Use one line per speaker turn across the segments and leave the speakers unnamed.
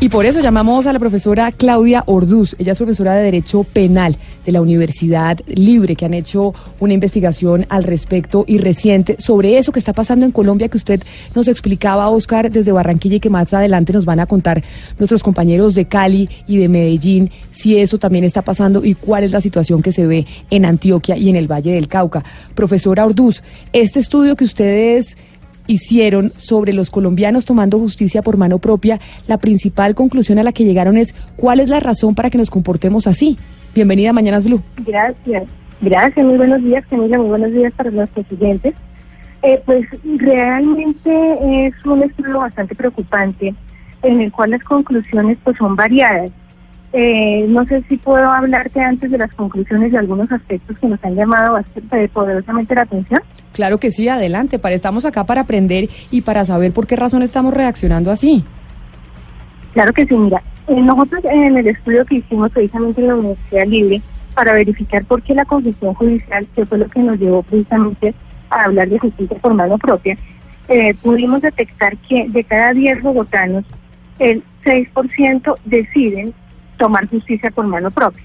Y por eso llamamos a la profesora Claudia Orduz. Ella es profesora de Derecho Penal de la Universidad Libre, que han hecho una investigación al respecto y reciente sobre eso que está pasando en Colombia, que usted nos explicaba, Oscar, desde Barranquilla y que más adelante nos van a contar nuestros compañeros de Cali y de Medellín, si eso también está pasando y cuál es la situación que se ve en Antioquia y en el Valle del Cauca. Profesora Orduz, este estudio que ustedes hicieron sobre los colombianos tomando justicia por mano propia, la principal conclusión a la que llegaron es cuál es la razón para que nos comportemos así. Bienvenida a Mañanas Blue.
Gracias. Gracias, muy buenos días, Camila, muy buenos días para nuestros siguientes. Eh, pues realmente es un estudio bastante preocupante en el cual las conclusiones pues son variadas. Eh, no sé si puedo hablarte antes de las conclusiones de algunos aspectos que nos han llamado bastante poderosamente la atención.
Claro que sí, adelante. Para, estamos acá para aprender y para saber por qué razón estamos reaccionando así.
Claro que sí, mira. Eh, nosotros en el estudio que hicimos precisamente en la Universidad Libre para verificar por qué la confesión judicial, que fue lo que nos llevó precisamente a hablar de justicia por mano propia, eh, pudimos detectar que de cada 10 bogotanos, el 6% deciden tomar justicia por mano propia.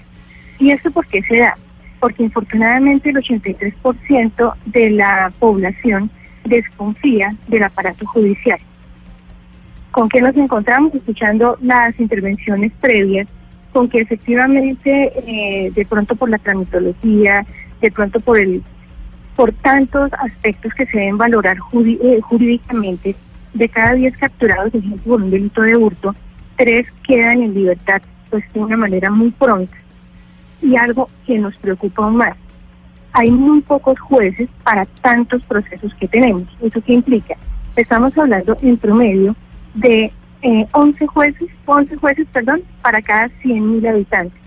¿Y esto por qué se da? Porque infortunadamente el 83% de la población desconfía del aparato judicial. ¿Con qué nos encontramos? Escuchando las intervenciones previas, con que efectivamente eh, de pronto por la tramitología, de pronto por el por tantos aspectos que se deben valorar eh, jurídicamente, de cada 10 capturados, ejemplo, por un delito de hurto, tres quedan en libertad pues de una manera muy pronta. Y algo que nos preocupa aún más, hay muy pocos jueces para tantos procesos que tenemos. ¿Eso qué implica? Estamos hablando en promedio de eh, 11 jueces, 11 jueces, perdón, para cada 100.000 habitantes,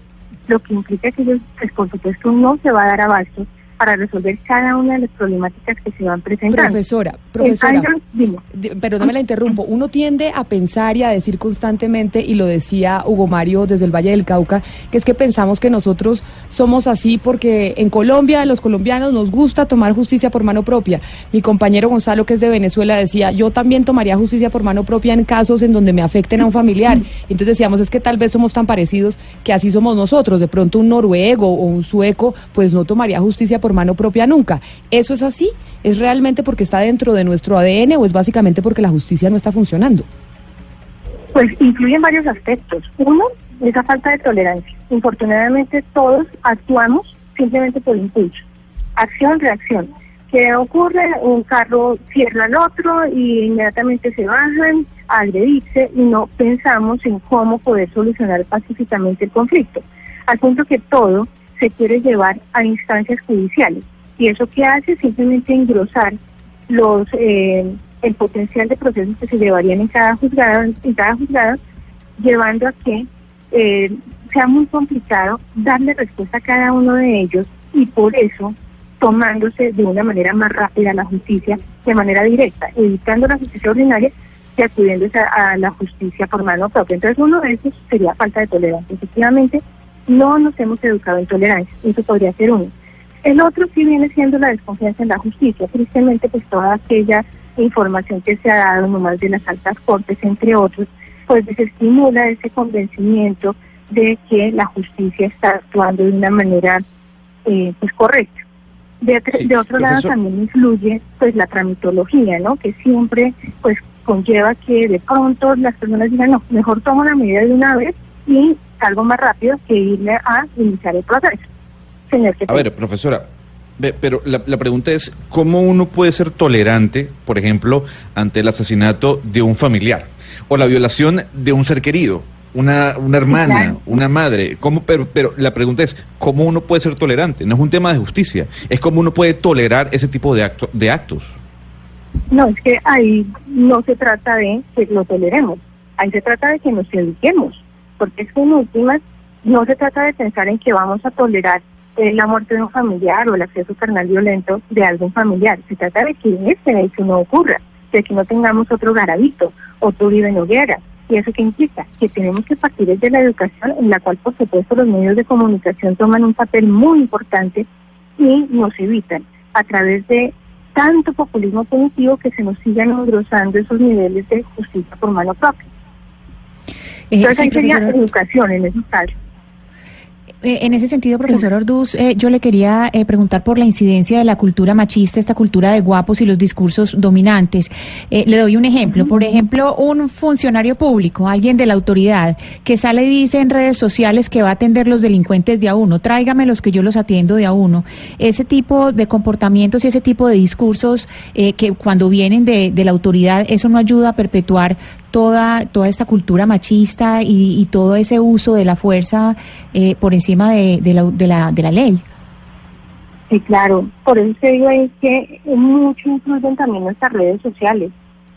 lo que implica que ellos, pues por supuesto, no se va a dar abasto para resolver cada una de las problemáticas que se van presentando.
Profesora, profesora, pero no me la interrumpo. Uno tiende a pensar y a decir constantemente, y lo decía Hugo Mario desde el Valle del Cauca, que es que pensamos que nosotros somos así porque en Colombia, los colombianos, nos gusta tomar justicia por mano propia. Mi compañero Gonzalo, que es de Venezuela, decía, yo también tomaría justicia por mano propia en casos en donde me afecten a un familiar. Entonces decíamos, es que tal vez somos tan parecidos que así somos nosotros. De pronto un noruego o un sueco, pues no tomaría justicia por por mano propia nunca. ¿Eso es así? ¿Es realmente porque está dentro de nuestro ADN o es básicamente porque la justicia no está funcionando?
Pues influyen varios aspectos. Uno, esa falta de tolerancia. Infortunadamente todos actuamos simplemente por impulso. Acción, reacción. ¿Qué ocurre? Un carro cierra al otro y inmediatamente se bajan a agredirse y no pensamos en cómo poder solucionar pacíficamente el conflicto. Al punto que todo se quiere llevar a instancias judiciales. Y eso que hace simplemente engrosar los eh, el potencial de procesos que se llevarían en cada juzgado, en cada juzgado, llevando a que eh, sea muy complicado darle respuesta a cada uno de ellos y por eso tomándose de una manera más rápida la justicia de manera directa, evitando la justicia ordinaria y acudiéndose a, a la justicia por mano propia. Entonces uno de esos sería falta de tolerancia. Efectivamente, no nos hemos educado en tolerancia, eso podría ser uno. El otro sí viene siendo la desconfianza en la justicia, tristemente pues toda aquella información que se ha dado nomás de las altas cortes, entre otros, pues desestimula ese convencimiento de que la justicia está actuando de una manera eh, pues correcta. De, de otro lado también influye pues la tramitología, ¿no? Que siempre pues conlleva que de pronto las personas digan, no, mejor tomo la medida de una vez y algo más rápido que irle a iniciar el proceso. Señor,
a ver, profesora, pero la, pregunta es, ¿cómo uno puede ser tolerante, por ejemplo, ante el asesinato de un familiar o la violación de un ser querido? Una, una hermana, una madre, ¿cómo, pero, pero la pregunta es, ¿cómo uno puede ser tolerante? No es un tema de justicia, es cómo uno puede tolerar ese tipo de, acto, de actos.
No, es que ahí no se trata de que lo toleremos, ahí se trata de que nos eduquemos, porque es que en últimas no se trata de pensar en que vamos a tolerar la muerte de un familiar o el acceso carnal violento de algún familiar, se trata de que este hecho no ocurra, de que no tengamos otro garavito, otro Uribe Noguera. ¿Y eso qué implica? Que tenemos que partir desde la educación, en la cual, por supuesto, los medios de comunicación toman un papel muy importante y nos evitan a través de tanto populismo punitivo que se nos sigan engrosando esos niveles de justicia por mano propia. Entonces
sí, profesora.
educación en esos casos.
Eh, En ese sentido, profesor Orduz, eh, yo le quería eh, preguntar por la incidencia de la cultura machista, esta cultura de guapos y los discursos dominantes. Le doy un ejemplo. Por ejemplo, un funcionario público, alguien de la autoridad, que sale y dice en redes sociales que va a atender los delincuentes de a uno. Tráigame los que yo los atiendo de a uno. Ese tipo de comportamientos y ese tipo de discursos que cuando vienen de, de la autoridad, eso no ayuda a perpetuar toda, toda esta cultura machista y, y todo ese uso de la fuerza eh, por encima de, de la, de, la, de la ley.
Sí, claro. Por eso te digo es que mucho influyen también nuestras redes sociales,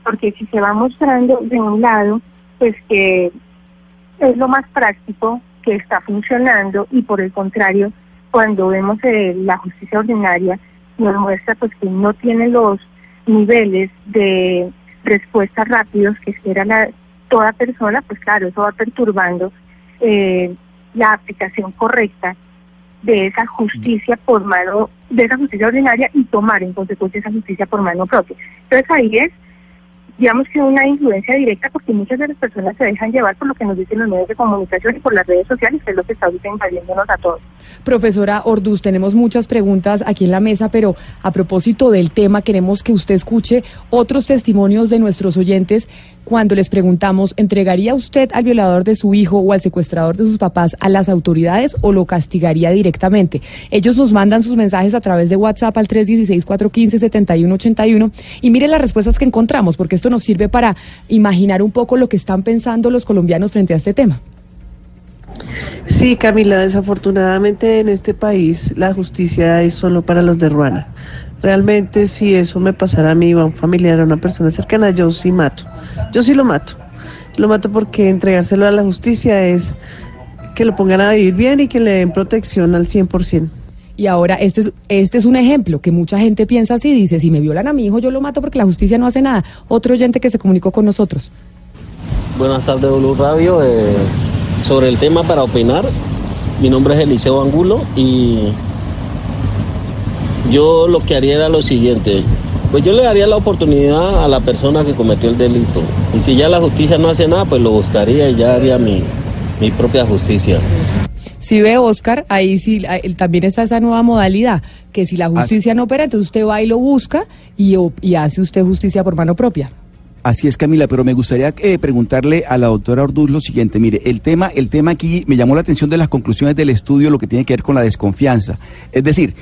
porque si se va mostrando de un lado, pues que es lo más práctico, que está funcionando, y por el contrario, cuando vemos eh, la justicia ordinaria, nos muestra pues que no tiene los niveles de respuestas rápidos que espera la, toda persona, pues claro, eso va perturbando eh, la aplicación correcta de esa justicia por mano, de esa justicia ordinaria y tomar en consecuencia esa justicia por mano propia. Entonces ahí es, digamos que una influencia directa porque muchas de las personas se dejan llevar por lo que nos dicen los medios de comunicación y por las redes sociales, que es lo que está ahorita invadiéndonos a todos.
Profesora Orduz, tenemos muchas preguntas aquí en la mesa, pero a propósito del tema, queremos que usted escuche otros testimonios de nuestros oyentes cuando les preguntamos, ¿entregaría usted al violador de su hijo o al secuestrador de sus papás a las autoridades o lo castigaría directamente? Ellos nos mandan sus mensajes a través de WhatsApp al 316-415-7181 y mire las respuestas que encontramos, porque esto nos sirve para imaginar un poco lo que están pensando los colombianos frente a este tema.
Sí, Camila, desafortunadamente en este país la justicia es solo para los de Ruana. Realmente si eso me pasara a mí, a un familiar, a una persona cercana, yo sí mato. Yo sí lo mato. Lo mato porque entregárselo a la justicia es que lo pongan a vivir bien y que le den protección al 100%.
Y ahora este es, este es un ejemplo que mucha gente piensa así, dice, si me violan a mi hijo yo lo mato porque la justicia no hace nada. Otro oyente que se comunicó con nosotros.
Buenas tardes, Blue Radio. Eh, sobre el tema para opinar, mi nombre es Eliseo Angulo y yo lo que haría era lo siguiente. Pues yo le daría la oportunidad a la persona que cometió el delito. Y si ya la justicia no hace nada, pues lo buscaría y ya haría mi, mi propia justicia.
Si ve Oscar, ahí sí también está esa nueva modalidad, que si la justicia no opera, entonces usted va y lo busca y, y hace usted justicia por mano propia.
Así es, Camila, pero me gustaría eh, preguntarle a la doctora Orduz lo siguiente. Mire, el tema, el tema aquí me llamó la atención de las conclusiones del estudio, lo que tiene que ver con la desconfianza. Es decir,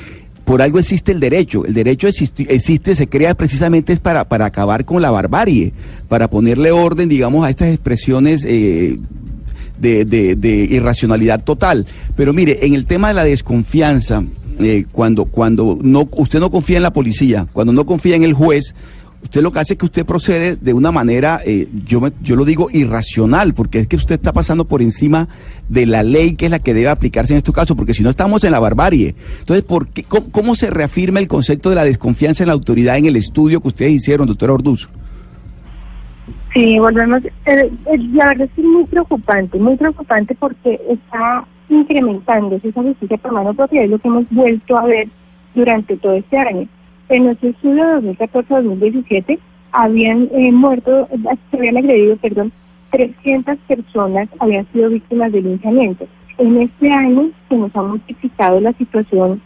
por algo existe el derecho. El derecho existi- existe, se crea precisamente para, para acabar con la barbarie, para ponerle orden, digamos, a estas expresiones eh, de irracionalidad total. Pero mire, en el tema de la desconfianza, eh, cuando, cuando no, usted no confía en la policía, cuando no confía en el juez, usted lo que hace es que usted procede de una manera, eh, yo, me- yo lo digo irracional, porque es que usted está pasando por encima de la ley que es la que debe aplicarse en este caso, porque si no estamos en la barbarie. Entonces, ¿por qué, cómo, se reafirma el concepto de la desconfianza en la autoridad en el estudio que ustedes hicieron, doctora Orduz?
Sí, volvemos. eh, eh, la verdad es que es muy preocupante, muy preocupante porque está incrementándose esa justicia por mano propia, es lo que hemos vuelto a ver durante todo este año. En nuestro estudio de 2014-2017 habían eh, muerto, se habían agredido, perdón, 300 personas habían sido víctimas de linchamiento. En este año se nos ha multiplicado la situación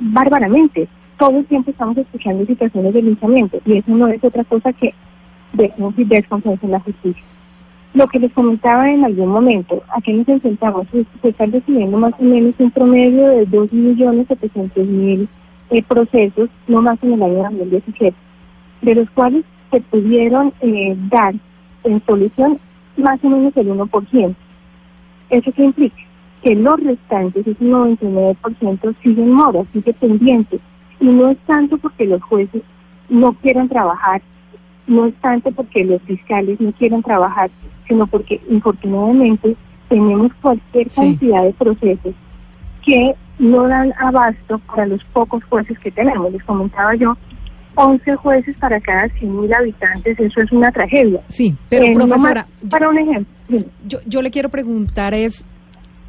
bárbaramente. Todo el tiempo estamos escuchando situaciones de linchamiento y eso no es otra cosa que de desconfianza en la justicia. Lo que les comentaba en algún momento, ¿a qué nos enfrentamos? Pues, Se están recibiendo más o menos un promedio de 2.700.000 eh, procesos, no más en el año 2017, de los cuales se pudieron eh, dar en solución más o menos el 1%. ¿Eso qué implica? Que los restantes, ese 99%, siguen moras, sigue pendientes. Y no es tanto porque los jueces no quieren trabajar, no es tanto porque los fiscales no quieren trabajar, sino porque infortunadamente tenemos cualquier
Sí.
cantidad de procesos que no dan abasto para los pocos jueces que tenemos. Les comentaba yo, 11 jueces para cada 100.000 habitantes, eso es una tragedia.
Sí, pero
Eh,
profesora,
para un ejemplo,
yo, yo le quiero preguntar es,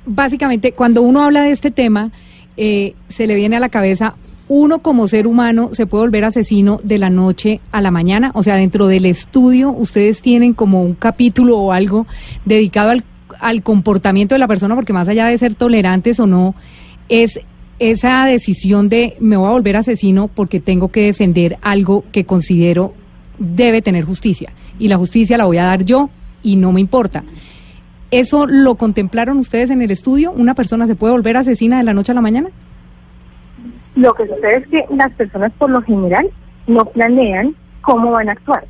básicamente, cuando uno habla de este tema, eh, se le viene a la cabeza, uno como ser humano se puede volver asesino de la noche a la mañana, o sea, dentro del estudio ustedes tienen como un capítulo o algo dedicado al, al comportamiento de la persona, porque más allá de ser tolerantes o no, es esa decisión de me voy a volver asesino porque tengo que defender algo que considero debe tener justicia. Y la justicia la voy a dar yo y no me importa. ¿Eso lo contemplaron ustedes en el estudio? ¿Una persona se puede volver asesina de la noche a la mañana?
Lo que sucede es que las personas por lo general no planean cómo van a actuar.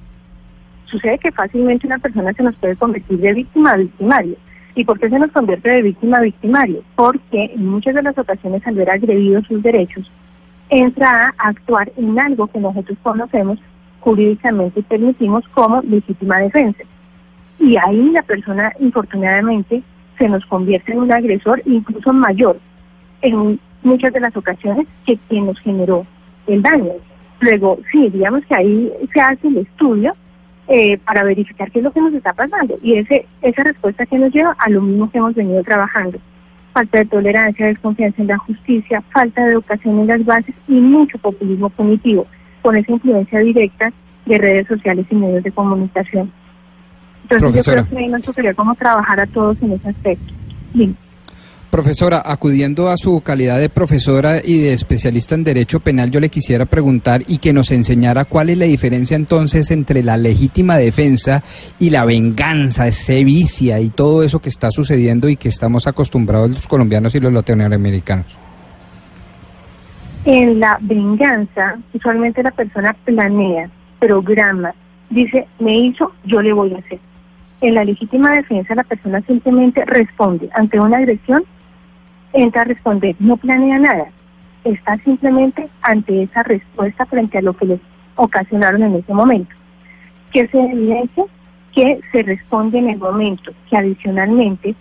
Sucede que fácilmente una persona se nos puede convertir de víctima a victimario. ¿Y por qué se nos convierte de víctima a victimario? Porque en muchas de las ocasiones al ver agredidos sus derechos, entra a actuar en algo que nosotros conocemos jurídicamente y permitimos como legítima defensa. Y ahí la persona, infortunadamente, se nos convierte en un agresor incluso mayor en muchas de las ocasiones que quien nos generó el daño. Luego, sí, digamos que ahí se hace el estudio eh, para verificar qué es lo que nos está pasando y ese esa respuesta que nos lleva a lo mismo que hemos venido trabajando. Falta de tolerancia, desconfianza en la justicia, falta de educación en las bases y mucho populismo cognitivo, con esa influencia directa de redes sociales y medios de comunicación. Entonces
Profesora.
yo creo que ahí nos tocaría como trabajar a todos en ese aspecto. Dime.
Profesora, acudiendo a su calidad de profesora y de especialista en derecho penal, yo le quisiera preguntar y que nos enseñara cuál es la diferencia entonces entre la legítima defensa y la venganza, sevicia y todo eso que está sucediendo y que estamos acostumbrados los colombianos y los latinoamericanos.
En la venganza, usualmente la persona planea, programa, dice, me hizo, yo le voy a hacer. En la legítima defensa, la persona simplemente responde ante una agresión, entra a responder, no planea nada, está simplemente ante esa respuesta frente a lo que les ocasionaron en ese momento. Que se evidencia que se responde en el momento, que adicionalmente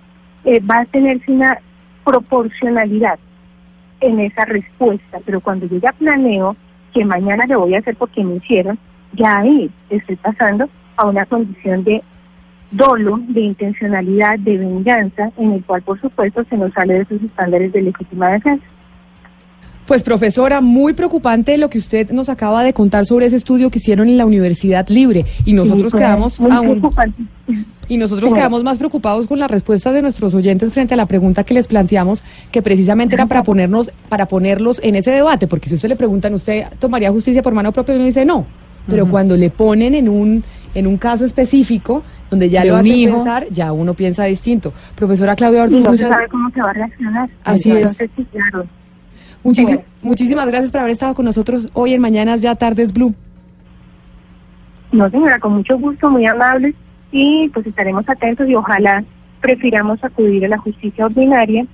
eh, va a tenerse una proporcionalidad en esa respuesta, pero cuando yo ya planeo que mañana le voy a hacer porque me hicieron, ya ahí estoy pasando a una condición de dolo, de intencionalidad, de venganza, en el cual por supuesto se nos sale de esos estándares de legítima defensa.
Pues profesora, muy preocupante lo que usted nos acaba de contar sobre ese estudio que hicieron en la Universidad Libre y nosotros
Sí,
quedamos
muy
aún
preocupante.
y nosotros
Sí.
quedamos más preocupados con las respuestas de nuestros oyentes frente a la pregunta que les planteamos, que precisamente era para ponernos para ponerlos en ese debate, porque si usted le preguntan, ¿usted tomaría justicia por mano propia? Y uno dice no. Pero cuando le ponen en un en un caso específico donde ya
De
lo hace
hijo.
pensar, ya uno piensa distinto. Profesora Claudia
Y
Orduz,
no se
muchas-
sabe cómo se va a reaccionar.
Así es.
Claro. Bueno.
muchísimas gracias por haber estado con nosotros hoy en Mañanas Ya Tardes Blue.
No, señora, con mucho gusto, muy amable y pues estaremos atentos y ojalá prefiramos acudir a la justicia ordinaria,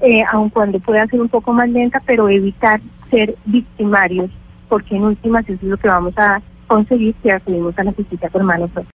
eh, aun cuando pueda ser un poco más lenta, pero evitar ser victimarios, porque en últimas eso es lo que vamos a conseguir si acudimos a la justicia por mano propia.